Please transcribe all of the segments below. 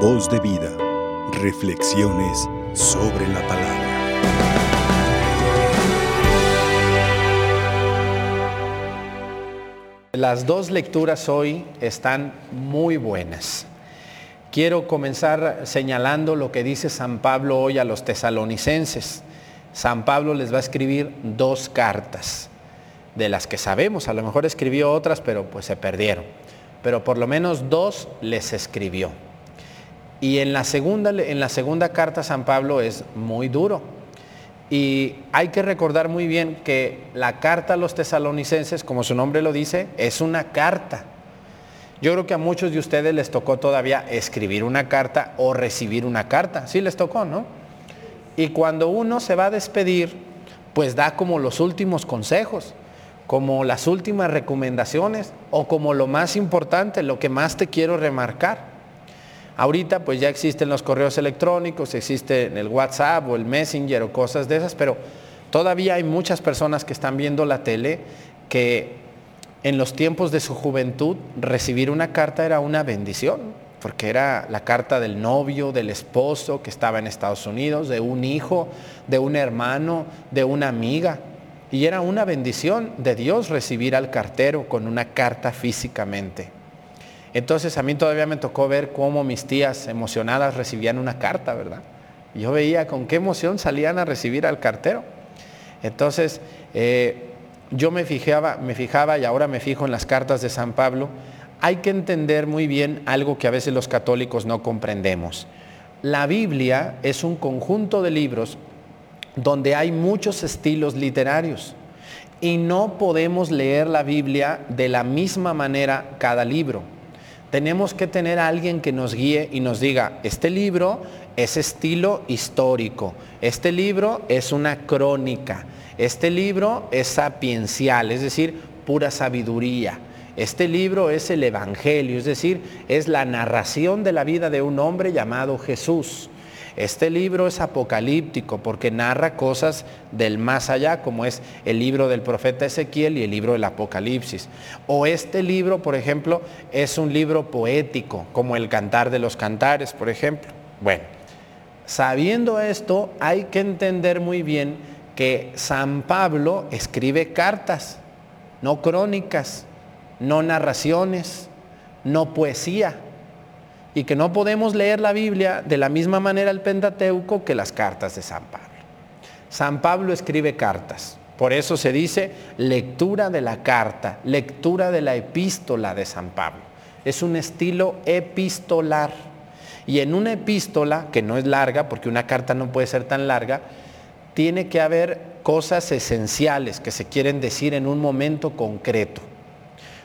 Voz de vida. Reflexiones sobre la palabra. Las dos lecturas hoy están muy buenas. Quiero comenzar señalando lo que dice San Pablo hoy a los tesalonicenses. San Pablo les va a escribir dos cartas, de las que sabemos, a lo mejor escribió otras, pero pues se perdieron. Pero por lo menos dos les escribió. Y en la segunda, en la segunda carta San Pablo es muy duro. Y hay que recordar muy bien que la carta a los tesalonicenses, como su nombre lo dice, es una carta. Yo creo que a muchos de ustedes les tocó todavía escribir una carta o recibir una carta. Sí les tocó, ¿no? Y cuando uno se va a despedir, pues da como los últimos consejos, como las últimas recomendaciones o como lo más importante, lo que más te quiero remarcar. Ahorita pues ya existen los correos electrónicos, existe el WhatsApp o el Messenger o cosas de esas, pero todavía hay muchas personas que están viendo la tele que en los tiempos de su juventud recibir una carta era una bendición, porque era la carta del novio, del esposo que estaba en Estados Unidos, de un hijo, de un hermano, de una amiga. Y era una bendición de Dios recibir al cartero con una carta físicamente. Entonces a mí todavía me tocó ver cómo mis tías emocionadas recibían una carta, ¿verdad? Yo veía con qué emoción salían a recibir al cartero. Entonces eh, yo me fijaba, me fijaba y ahora me fijo en las cartas de San Pablo. Hay que entender muy bien algo que a veces los católicos no comprendemos. La Biblia es un conjunto de libros donde hay muchos estilos literarios y no podemos leer la Biblia de la misma manera cada libro tenemos que tener a alguien que nos guíe y nos diga, este libro es estilo histórico, este libro es una crónica, este libro es sapiencial, es decir, pura sabiduría. Este libro es el Evangelio, es decir, es la narración de la vida de un hombre llamado Jesús. Este libro es apocalíptico porque narra cosas del más allá, como es el libro del profeta Ezequiel y el libro del Apocalipsis. O este libro, por ejemplo, es un libro poético, como el Cantar de los Cantares, por ejemplo. Bueno, sabiendo esto, hay que entender muy bien que San Pablo escribe cartas, no crónicas, no narraciones, no poesía y que no podemos leer la Biblia de la misma manera el Pentateuco que las cartas de San Pablo. San Pablo escribe cartas, por eso se dice lectura de la carta, lectura de la epístola de San Pablo. Es un estilo epistolar. Y en una epístola, que no es larga, porque una carta no puede ser tan larga, tiene que haber cosas esenciales que se quieren decir en un momento concreto.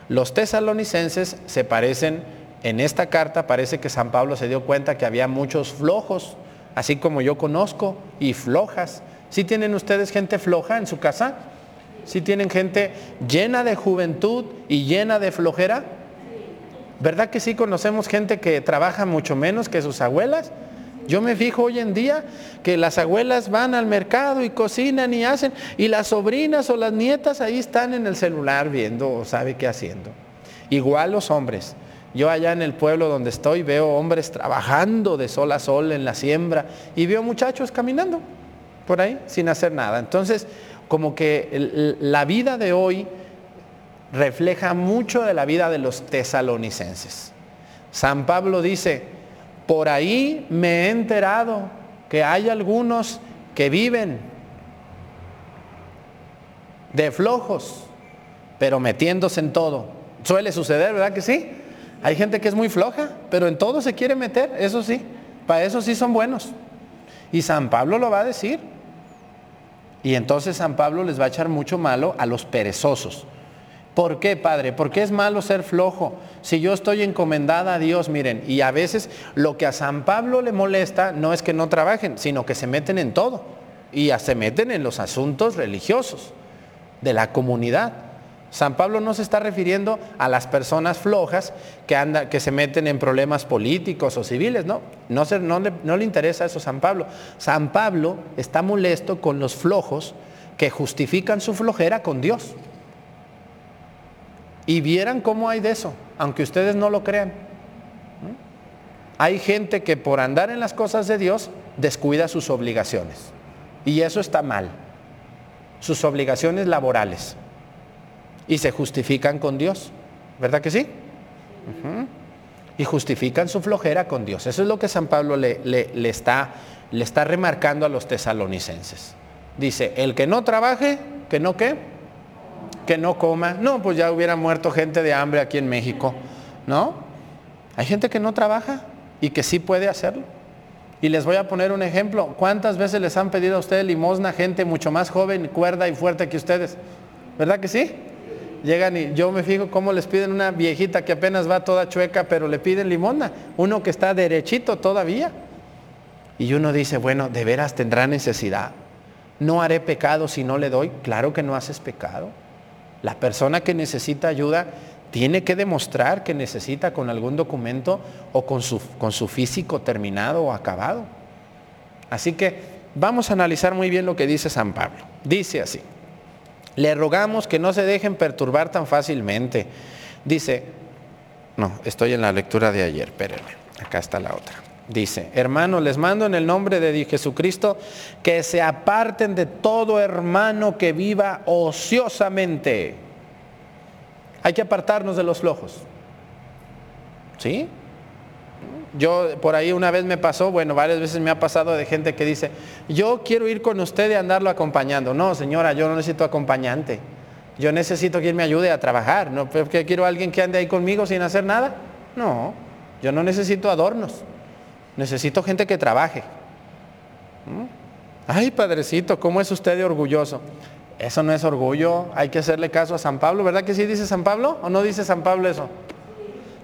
Los tesalonicenses se parecen en esta carta parece que San Pablo se dio cuenta que había muchos flojos, así como yo conozco, y flojas. ¿Sí tienen ustedes gente floja en su casa? ¿Sí tienen gente llena de juventud y llena de flojera? ¿Verdad que sí conocemos gente que trabaja mucho menos que sus abuelas? Yo me fijo hoy en día que las abuelas van al mercado y cocinan y hacen, y las sobrinas o las nietas ahí están en el celular viendo o sabe qué haciendo. Igual los hombres. Yo allá en el pueblo donde estoy veo hombres trabajando de sol a sol en la siembra y veo muchachos caminando por ahí sin hacer nada. Entonces, como que la vida de hoy refleja mucho de la vida de los tesalonicenses. San Pablo dice, por ahí me he enterado que hay algunos que viven de flojos, pero metiéndose en todo. Suele suceder, ¿verdad que sí? Hay gente que es muy floja, pero en todo se quiere meter, eso sí, para eso sí son buenos. Y San Pablo lo va a decir. Y entonces San Pablo les va a echar mucho malo a los perezosos. ¿Por qué, Padre? ¿Por qué es malo ser flojo? Si yo estoy encomendada a Dios, miren, y a veces lo que a San Pablo le molesta no es que no trabajen, sino que se meten en todo. Y se meten en los asuntos religiosos de la comunidad. San Pablo no se está refiriendo a las personas flojas que, que se meten en problemas políticos o civiles, no, no, no, le, no le interesa eso a San Pablo. San Pablo está molesto con los flojos que justifican su flojera con Dios. Y vieran cómo hay de eso, aunque ustedes no lo crean. Hay gente que por andar en las cosas de Dios descuida sus obligaciones. Y eso está mal. Sus obligaciones laborales. Y se justifican con Dios. ¿Verdad que sí? Y justifican su flojera con Dios. Eso es lo que San Pablo le, le, está, le está remarcando a los tesalonicenses. Dice, el que no trabaje, que no qué, que no coma. No, pues ya hubiera muerto gente de hambre aquí en México. ¿No? Hay gente que no trabaja y que sí puede hacerlo. Y les voy a poner un ejemplo. ¿Cuántas veces les han pedido a ustedes limosna gente mucho más joven, cuerda y fuerte que ustedes? ¿Verdad que sí? Llegan y yo me fijo cómo les piden una viejita que apenas va toda chueca, pero le piden limosna. Uno que está derechito todavía. Y uno dice, bueno, de veras tendrá necesidad. No haré pecado si no le doy. Claro que no haces pecado. La persona que necesita ayuda tiene que demostrar que necesita con algún documento o con su, con su físico terminado o acabado. Así que vamos a analizar muy bien lo que dice San Pablo. Dice así, le rogamos que no se dejen perturbar tan fácilmente. Dice, no, estoy en la lectura de ayer, espérenme, acá está la otra. Dice, hermanos, les mando en el nombre de Jesucristo que se aparten de todo hermano que viva ociosamente hay que apartarnos de los flojos. ¿Sí? Yo por ahí una vez me pasó, bueno, varias veces me ha pasado de gente que dice, yo quiero ir con usted y andarlo acompañando. No, señora, yo no necesito acompañante. Yo necesito quien me ayude a trabajar. ¿No? ¿Qué quiero alguien que ande ahí conmigo sin hacer nada? No, yo no necesito adornos. Necesito gente que trabaje. ¿Mm? Ay, padrecito, ¿cómo es usted de orgulloso? Eso no es orgullo, hay que hacerle caso a San Pablo, ¿verdad que sí dice San Pablo o no dice San Pablo eso?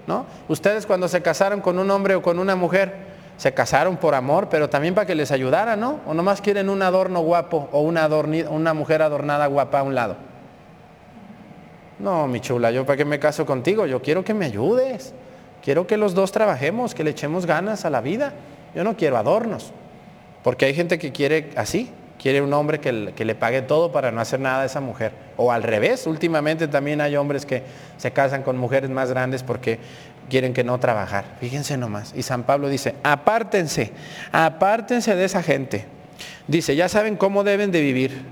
¿No? Ustedes cuando se casaron con un hombre o con una mujer, se casaron por amor, pero también para que les ayudara, ¿no? O nomás quieren un adorno guapo o una, una mujer adornada guapa a un lado. No, mi chula, yo para qué me caso contigo, yo quiero que me ayudes. Quiero que los dos trabajemos, que le echemos ganas a la vida. Yo no quiero adornos, porque hay gente que quiere así, quiere un hombre que, le pague todo para no hacer nada a esa mujer. O al revés, últimamente también hay hombres que se casan con mujeres más grandes porque quieren que no trabajar. Fíjense nomás. Y San Pablo dice, apártense, apártense de esa gente. Dice, ya saben cómo deben de vivir.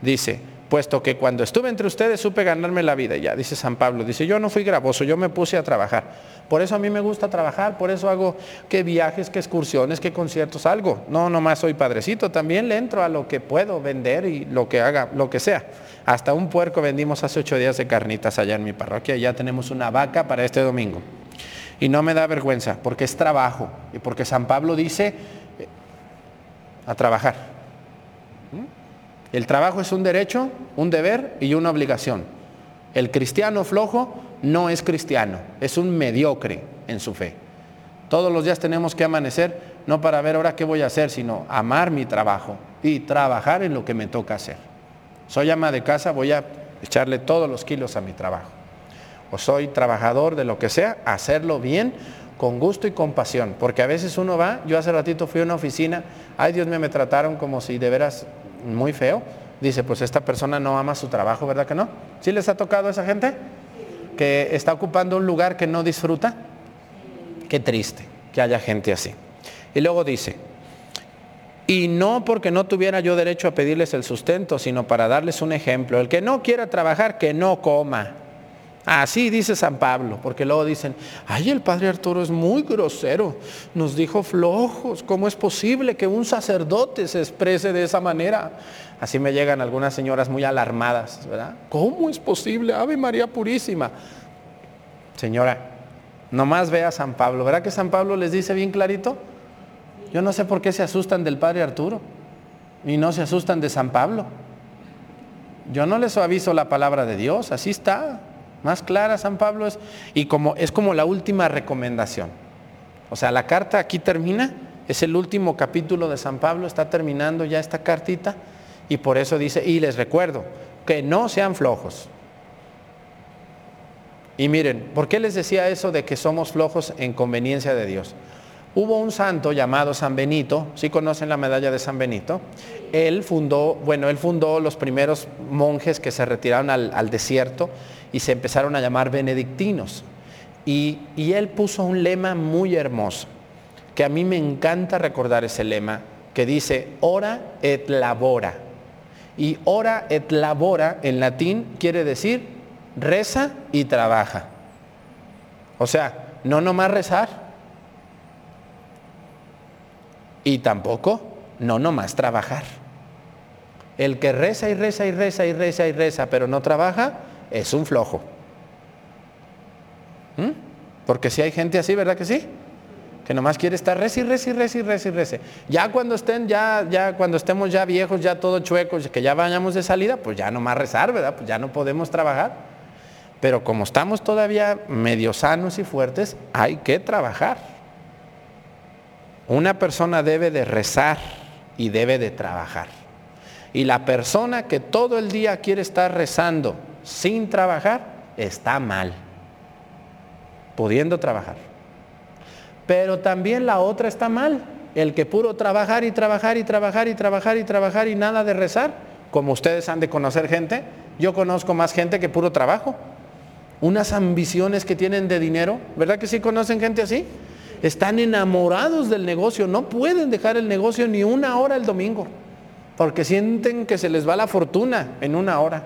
Dice, puesto que cuando estuve entre ustedes supe ganarme la vida. Ya, dice San Pablo, dice, yo no fui gravoso, yo me puse a trabajar. Por eso a mí me gusta trabajar, por eso hago que viajes, que excursiones, que conciertos, algo. No, nomás soy padrecito, también le entro a lo que puedo vender y lo que haga, lo que sea. Hasta un puerco vendimos hace ocho días de carnitas allá en mi parroquia, ya tenemos una vaca para este domingo. Y no me da vergüenza, porque es trabajo, y porque San Pablo dice eh, a trabajar. ¿Mm? El trabajo es un derecho, un deber y una obligación. El cristiano flojo no es cristiano, es un mediocre en su fe. Todos los días tenemos que amanecer, no para ver ahora qué voy a hacer, sino amar mi trabajo y trabajar en lo que me toca hacer. Soy ama de casa, voy a echarle todos los kilos a mi trabajo. O soy trabajador de lo que sea, hacerlo bien, con gusto y compasión. Porque a veces uno va, yo hace ratito fui a una oficina, ay Dios mío, me trataron como si de veras muy feo. Dice, pues esta persona no ama su trabajo, ¿verdad que no? ¿Sí les ha tocado a esa gente? que está ocupando un lugar que no disfruta? Qué triste que haya gente así. Y luego dice, y no porque no tuviera yo derecho a pedirles el sustento, sino para darles un ejemplo. El que no quiera trabajar, que no coma. Así dice San Pablo, porque luego dicen, ay, el padre Arturo es muy grosero, nos dijo flojos, ¿cómo es posible que un sacerdote se exprese de esa manera? Así me llegan algunas señoras muy alarmadas, ¿verdad? ¿Cómo es posible? Ave María Purísima. Señora, nomás ve a San Pablo, ¿verdad que San Pablo les dice bien clarito? Yo no sé por qué se asustan del padre Arturo y no se asustan de San Pablo. Yo no les aviso la palabra de Dios, así está. Más clara San Pablo es, y como es como la última recomendación. O sea, la carta aquí termina, es el último capítulo de San Pablo, está terminando ya esta cartita, y por eso dice, y les recuerdo, que no sean flojos. Y miren, ¿por qué les decía eso de que somos flojos en conveniencia de Dios? Hubo un santo llamado San Benito, si ¿sí conocen la medalla de San Benito? Él fundó, bueno, él fundó los primeros monjes que se retiraron al, al desierto y se empezaron a llamar benedictinos. Y, y él puso un lema muy hermoso, que a mí me encanta recordar ese lema, que dice, ora et labora. Y ora et labora en latín quiere decir reza y trabaja. O sea, no nomás rezar. Y tampoco no nomás trabajar. El que reza y reza y reza y reza y reza, pero no trabaja, es un flojo. ¿Mm? Porque si hay gente así, ¿verdad que sí? Que nomás quiere estar reza y reza y reza. Ya cuando estén, ya, ya cuando estemos ya viejos, ya todos chuecos, que ya vayamos de salida, pues ya nomás rezar, ¿verdad? Pues ya no podemos trabajar. Pero como estamos todavía medio sanos y fuertes, hay que trabajar. Una persona debe de rezar y debe de trabajar. Y la persona que todo el día quiere estar rezando sin trabajar, está mal, pudiendo trabajar. Pero también la otra está mal, el que puro trabajar y trabajar y trabajar y trabajar y trabajar y nada de rezar, como ustedes han de conocer gente, yo conozco más gente que puro trabajo. Unas ambiciones que tienen de dinero, ¿verdad que sí conocen gente así? Están enamorados del negocio, no pueden dejar el negocio ni una hora el domingo porque sienten que se les va la fortuna en una hora.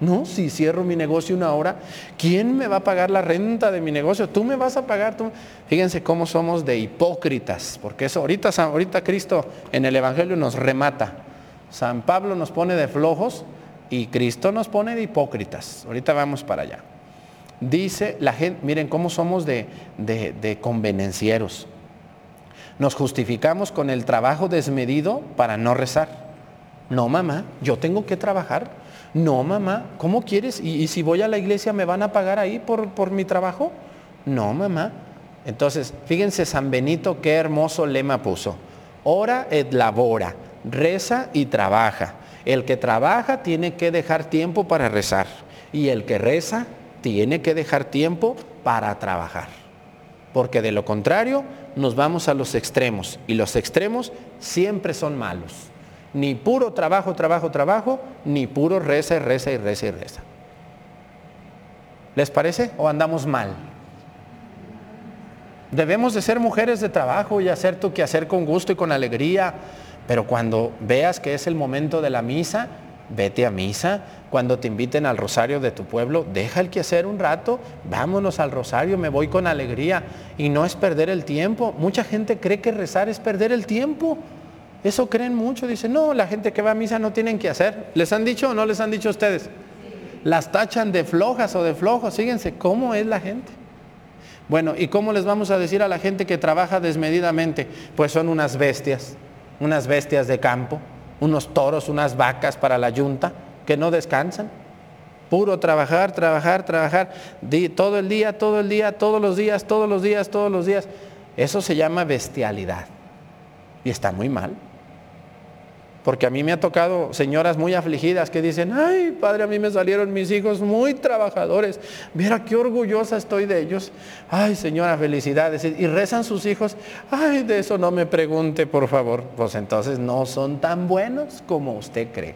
No, si cierro mi negocio una hora, ¿quién me va a pagar la renta de mi negocio? Tú me vas a pagar. Tú. Fíjense cómo somos de hipócritas, porque eso ahorita, ahorita Cristo en el Evangelio nos remata. San Pablo nos pone de flojos y Cristo nos pone de hipócritas. Ahorita vamos para allá. Dice la gente, miren cómo somos de, de, de convenencieros. Nos justificamos con el trabajo desmedido para no rezar. No, mamá, yo tengo que trabajar. No, mamá, ¿cómo quieres? ¿Y, si voy a la iglesia me van a pagar ahí por, por mi trabajo? No, mamá. Entonces, fíjense San Benito qué hermoso lema puso. Ora et labora, reza y trabaja. El que trabaja tiene que dejar tiempo para rezar y el que reza tiene que dejar tiempo para trabajar. Porque de lo contrario nos vamos a los extremos y los extremos siempre son malos. Ni puro trabajo, trabajo, trabajo, ni puro reza y reza y reza y reza. ¿Les parece? ¿O andamos mal? Debemos de ser mujeres de trabajo y hacer tu hacer con gusto y con alegría, pero cuando veas que es el momento de la misa, vete a misa. Cuando te inviten al rosario de tu pueblo, deja el quehacer un rato, vámonos al rosario, me voy con alegría. Y no es perder el tiempo. Mucha gente cree que rezar es perder el tiempo. Eso creen mucho. Dicen, no, la gente que va a misa no tienen que hacer. ¿Les han dicho o no les han dicho a ustedes? Las tachan de flojas o de flojos. Fíjense cómo es la gente. Bueno, ¿y cómo les vamos a decir a la gente que trabaja desmedidamente? Pues son unas bestias, unas bestias de campo, unos toros, unas vacas para la yunta, que no descansan. Puro trabajar, trabajar, trabajar, todo el día, todo el día, todos los días, todos los días, todos los días. Eso se llama bestialidad. Y está muy mal. Porque a mí me ha tocado señoras muy afligidas que dicen, ay, padre, a mí me salieron mis hijos muy trabajadores. Mira qué orgullosa estoy de ellos. Ay, señora, felicidades. Y rezan sus hijos, ay, de eso no me pregunte, por favor. Pues entonces no son tan buenos como usted cree.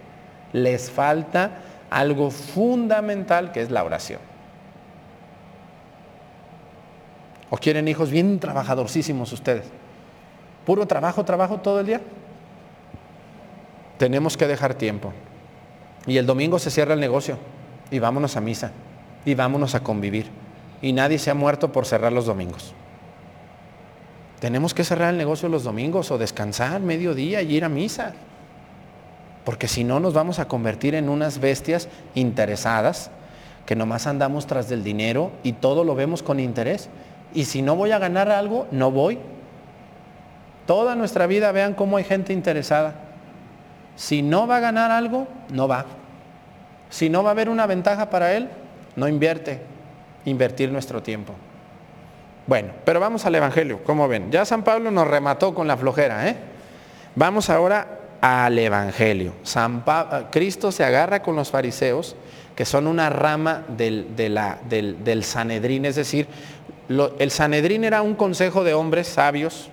Les falta algo fundamental que es la oración. ¿O quieren hijos bien trabajadorcísimos ustedes? ¿Puro trabajo, trabajo todo el día? Tenemos que dejar tiempo. Y el domingo se cierra el negocio y vámonos a misa y vámonos a convivir. Y nadie se ha muerto por cerrar los domingos. Tenemos que cerrar el negocio los domingos o descansar mediodía y ir a misa. Porque si no nos vamos a convertir en unas bestias interesadas que nomás andamos tras del dinero y todo lo vemos con interés. Y si no voy a ganar algo, no voy. Toda nuestra vida vean cómo hay gente interesada. Si no va a ganar algo, no va. Si no va a haber una ventaja para él, no invierte. Invertir nuestro tiempo. Bueno, pero vamos al Evangelio, ¿cómo ven? Ya San Pablo nos remató con la flojera, ¿eh? Vamos ahora al Evangelio. San eh, Cristo se agarra con los fariseos, que son una rama del, del, Sanedrín, es decir, el Sanedrín era un consejo de hombres sabios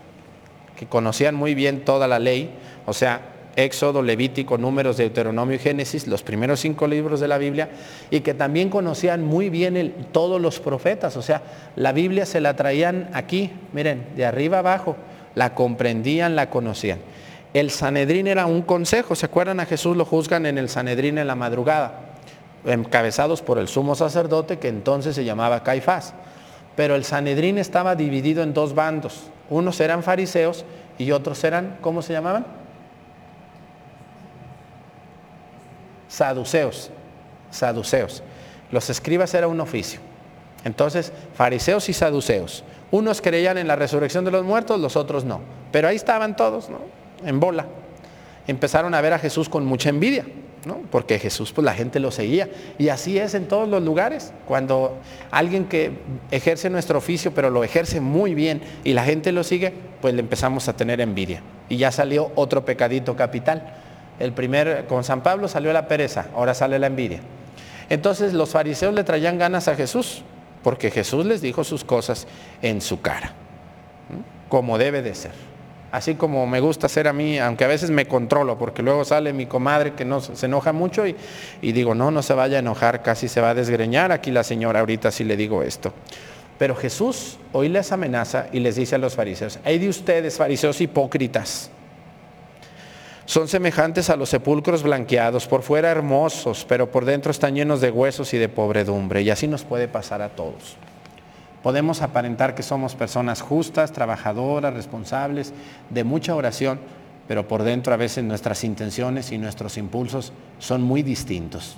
que conocían muy bien toda la ley, o sea, Éxodo, Levítico, Números, Deuteronomio y Génesis, los primeros cinco libros de la Biblia, y que también conocían muy bien todos los profetas. O sea, la Biblia se la traían aquí, miren, de arriba abajo, la comprendían, la conocían. El Sanedrín era un consejo, ¿se acuerdan? A Jesús lo juzgan en el Sanedrín en la madrugada, encabezados por el sumo sacerdote que entonces se llamaba Caifás. Pero el Sanedrín estaba dividido en dos bandos. Unos eran fariseos y otros eran, ¿cómo se llamaban? Saduceos. Saduceos. Los escribas era un oficio. Entonces, fariseos y saduceos. Unos creían en la resurrección de los muertos, los otros no. Pero ahí estaban todos, ¿no? En bola. Empezaron a ver a Jesús con mucha envidia. Porque Jesús, pues la gente lo seguía. Y así es en todos los lugares. Cuando alguien que ejerce nuestro oficio, pero lo ejerce muy bien y la gente lo sigue, pues le empezamos a tener envidia. Y ya salió otro pecadito capital. El primer, con San Pablo salió la pereza, ahora sale la envidia. Entonces los fariseos le traían ganas a Jesús, porque Jesús les dijo sus cosas en su cara, como debe de ser así como me gusta ser a mí, aunque a veces me controlo, porque luego sale mi comadre que no, se enoja mucho y, y digo, no, no se vaya a enojar, casi se va a desgreñar aquí la señora ahorita si le digo esto. Pero Jesús hoy les amenaza y les dice a los fariseos, hay de ustedes, fariseos hipócritas, son semejantes a los sepulcros blanqueados, por fuera hermosos, pero por dentro están llenos de huesos y de pobredumbre. Y así nos puede pasar a todos. Podemos aparentar que somos personas justas, trabajadoras, responsables, de mucha oración, pero por dentro a veces nuestras intenciones y nuestros impulsos son muy distintos,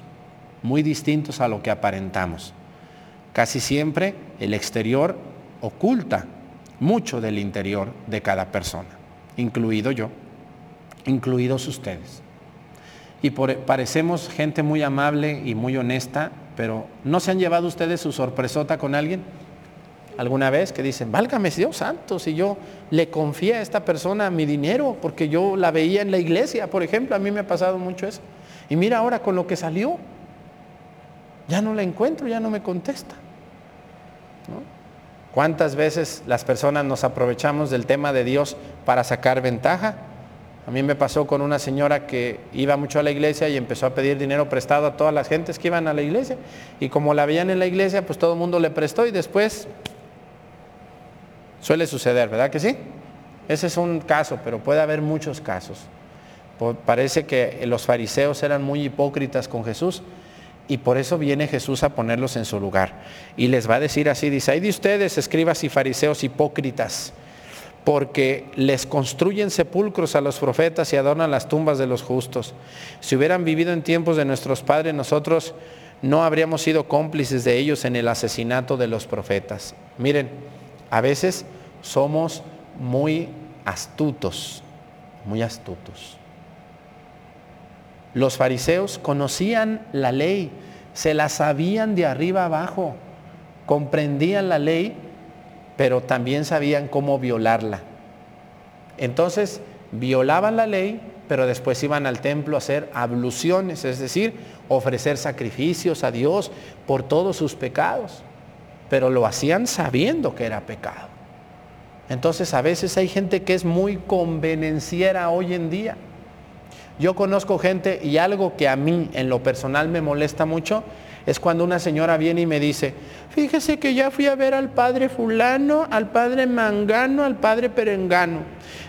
muy distintos a lo que aparentamos. Casi siempre el exterior oculta mucho del interior de cada persona, incluido yo, incluidos ustedes. Y parecemos gente muy amable y muy honesta, pero ¿no se han llevado ustedes su sorpresota con alguien? alguna vez que dicen, válgame Dios santo, si yo le confié a esta persona mi dinero, porque yo la veía en la iglesia, por ejemplo, a mí me ha pasado mucho eso. Y mira ahora con lo que salió, ya no la encuentro, ya no me contesta. ¿Cuántas veces las personas nos aprovechamos del tema de Dios para sacar ventaja? A mí me pasó con una señora que iba mucho a la iglesia y empezó a pedir dinero prestado a todas las gentes que iban a la iglesia. Y como la veían en la iglesia, pues todo el mundo le prestó y después Suele suceder, ¿verdad que sí? Ese es un caso, pero puede haber muchos casos. Parece que los fariseos eran muy hipócritas con Jesús y por eso viene Jesús a ponerlos en su lugar. Y les va a decir así, dice, hay de ustedes, escribas y fariseos hipócritas, porque les construyen sepulcros a los profetas y adornan las tumbas de los justos. Si hubieran vivido en tiempos de nuestros padres, nosotros no habríamos sido cómplices de ellos en el asesinato de los profetas. Miren, a veces somos muy astutos, muy astutos. Los fariseos conocían la ley, se la sabían de arriba abajo, comprendían la ley, pero también sabían cómo violarla. Entonces, violaban la ley, pero después iban al templo a hacer abluciones, es decir, ofrecer sacrificios a Dios por todos sus pecados pero lo hacían sabiendo que era pecado. Entonces a veces hay gente que es muy convenenciera hoy en día. Yo conozco gente y algo que a mí en lo personal me molesta mucho es cuando una señora viene y me dice, fíjese que ya fui a ver al padre fulano, al padre mangano, al padre perengano.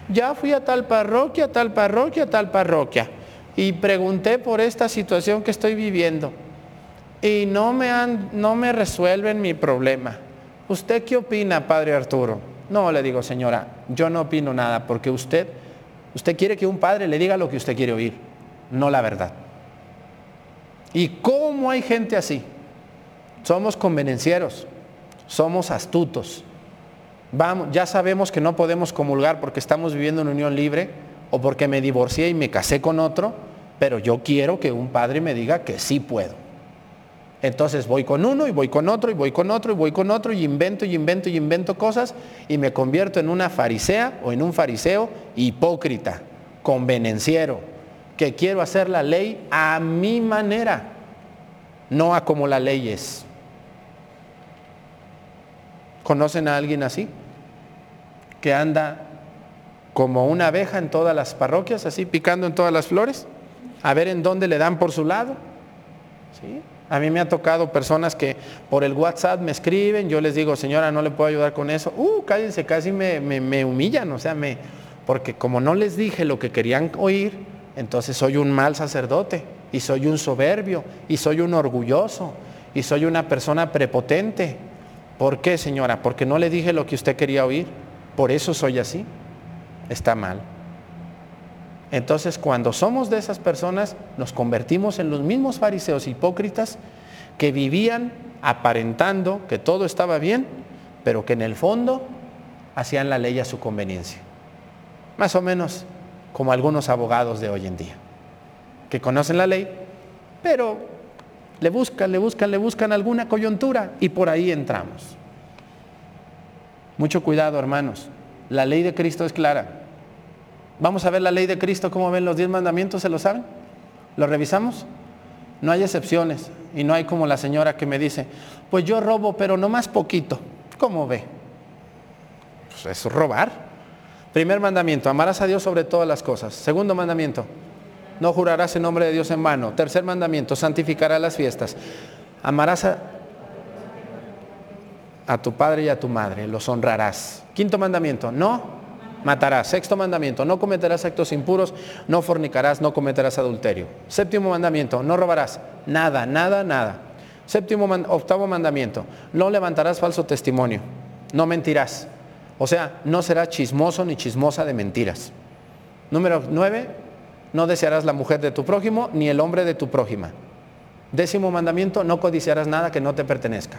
Ya fui a tal parroquia, tal parroquia, tal parroquia. Y pregunté por esta situación que estoy viviendo y no me, han, no me resuelven mi problema. ¿Usted qué opina, Padre Arturo? No, le digo, señora, yo no opino nada porque usted, usted quiere que un padre le diga lo que usted quiere oír, no la verdad. ¿Y cómo hay gente así? Somos convenencieros, somos astutos. Vamos, ya sabemos que no podemos comulgar porque estamos viviendo en unión libre o porque me divorcié y me casé con otro, pero yo quiero que un padre me diga que sí puedo. Entonces voy con uno y voy con otro y voy con otro y voy con otro y invento y invento y invento cosas y me convierto en una farisea o en un fariseo hipócrita, convenenciero, que quiero hacer la ley a mi manera, no a como la ley es. ¿Conocen a alguien así? Que anda como una abeja en todas las parroquias, así picando en todas las flores, a ver en dónde le dan por su lado. ¿Sí? A mí me ha tocado personas que por el WhatsApp me escriben, yo les digo, señora, no le puedo ayudar con eso. Uh, cállense, casi me, me humillan, o sea, me, porque como no les dije lo que querían oír, entonces soy un mal sacerdote y soy un soberbio y soy un orgulloso y soy una persona prepotente. ¿Por qué, señora? Porque no le dije lo que usted quería oír. Por eso soy así. Está mal. Entonces, cuando somos de esas personas, nos convertimos en los mismos fariseos hipócritas que vivían aparentando que todo estaba bien, pero que en el fondo hacían la ley a su conveniencia. Más o menos como algunos abogados de hoy en día, que conocen la ley, pero le buscan, le buscan, le buscan alguna coyuntura y por ahí entramos. Mucho cuidado, hermanos. La ley de Cristo es clara. Vamos a ver la ley de Cristo, cómo ven los diez mandamientos, ¿se lo saben? ¿Lo revisamos? No hay excepciones y no hay como la señora que me dice, pues yo robo, pero no más poquito. ¿Cómo ve? Pues es robar. Primer mandamiento, amarás a Dios sobre todas las cosas. Segundo mandamiento, no jurarás en nombre de Dios en vano. Tercer mandamiento, santificarás las fiestas. Amarás a, a tu padre y a tu madre, los honrarás. Quinto mandamiento, no matarás. Sexto mandamiento, no cometerás actos impuros, no fornicarás, no cometerás adulterio. Séptimo mandamiento, no robarás. Nada, nada, nada. Séptimo, octavo mandamiento, no levantarás falso testimonio, no mentirás. O sea, no serás chismoso ni chismosa de mentiras. Número nueve, no desearás la mujer de tu prójimo ni el hombre de tu prójima. Décimo mandamiento, no codiciarás nada que no te pertenezca.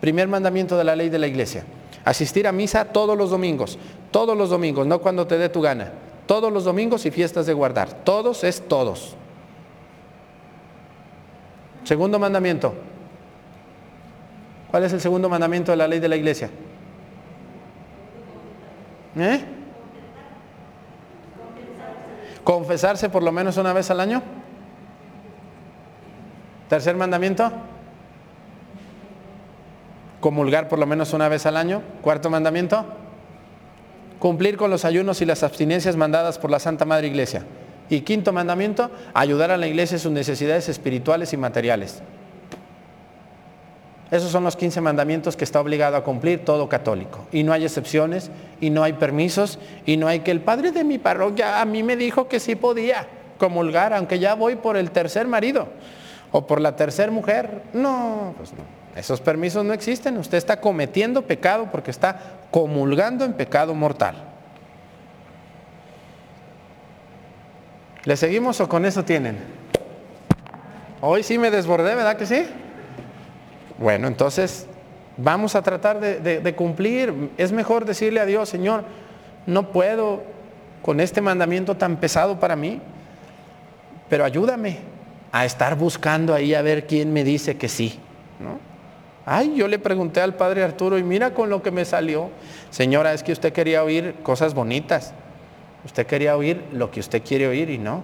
Primer mandamiento de la ley de la iglesia, asistir a misa todos los domingos, todos los domingos, no cuando te dé tu gana, todos los domingos y fiestas de guardar, todos es todos. Segundo mandamiento, ¿cuál es el segundo mandamiento de la ley de la iglesia? ¿Eh? Confesarse por lo menos una vez al año. Tercer mandamiento. Comulgar por lo menos una vez al año. Cuarto mandamiento. Cumplir con los ayunos y las abstinencias mandadas por la Santa Madre Iglesia. Y quinto mandamiento, ayudar a la iglesia en sus necesidades espirituales y materiales. Esos son los 15 mandamientos que está obligado a cumplir todo católico. Y no hay excepciones, y no hay permisos, y no hay que el padre de mi parroquia a mí me dijo que sí podía comulgar, aunque ya voy por el tercer marido o por la tercera mujer. No, pues no. Esos permisos no existen. Usted está cometiendo pecado porque está comulgando en pecado mortal. ¿Le seguimos o con eso tienen? Hoy sí me desbordé, ¿verdad que sí? Bueno, entonces vamos a tratar de, cumplir. Es mejor decirle a Dios, Señor, no puedo con este mandamiento tan pesado para mí, pero ayúdame a estar buscando ahí a ver quién me dice que sí. ¿no? Ay, yo le pregunté al padre Arturo y mira con lo que me salió. Señora, es que usted quería oír cosas bonitas. Usted quería oír lo que usted quiere oír y no.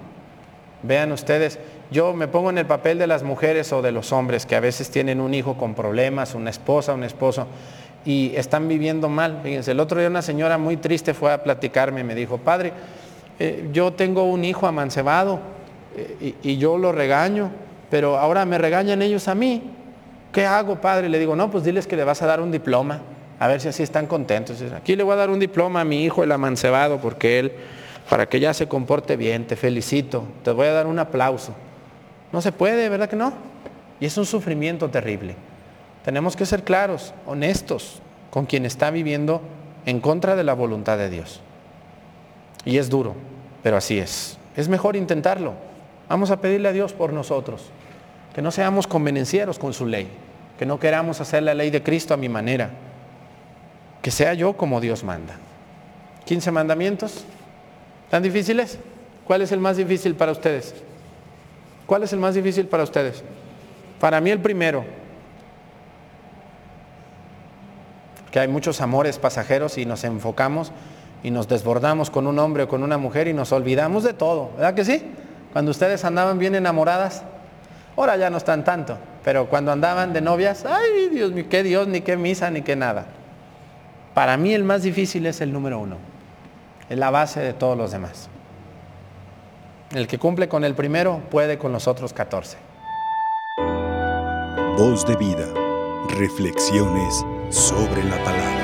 Vean ustedes, yo me pongo en el papel de las mujeres o de los hombres que a veces tienen un hijo con problemas, una esposa, un esposo, y están viviendo mal. Fíjense, el otro día una señora muy triste fue a platicarme, me dijo, padre, eh, yo tengo un hijo amancebado eh, y, yo lo regaño, pero ahora me regañan ellos a mí. ¿Qué hago, padre? Le digo, no, pues diles que le vas a dar un diploma, a ver si así están contentos. Aquí le voy a dar un diploma a mi hijo, el amancebado, porque él para que ya se comporte bien, te felicito, te voy a dar un aplauso. No se puede, ¿verdad que no? Y es un sufrimiento terrible. Tenemos que ser claros, honestos con quien está viviendo en contra de la voluntad de Dios. Y es duro, pero así es. Es mejor intentarlo. Vamos a pedirle a Dios por nosotros, que no seamos convenencieros con su ley, que no queramos hacer la ley de Cristo a mi manera, que sea yo como Dios manda. 15 mandamientos, ¿Tan difíciles? ¿Cuál es el más difícil para ustedes? ¿Cuál es el más difícil para ustedes? Para mí el primero. Que hay muchos amores pasajeros y nos enfocamos y nos desbordamos con un hombre o con una mujer y nos olvidamos de todo. ¿Verdad que sí? Cuando ustedes andaban bien enamoradas, ahora ya no están tanto, pero cuando andaban de novias, ay Dios mío, qué Dios, ni qué misa, ni qué nada. Para mí el más difícil es el número uno Es la base de todos los demás. El que cumple con el primero puede con los otros 14. Voz de vida. Reflexiones sobre la palabra.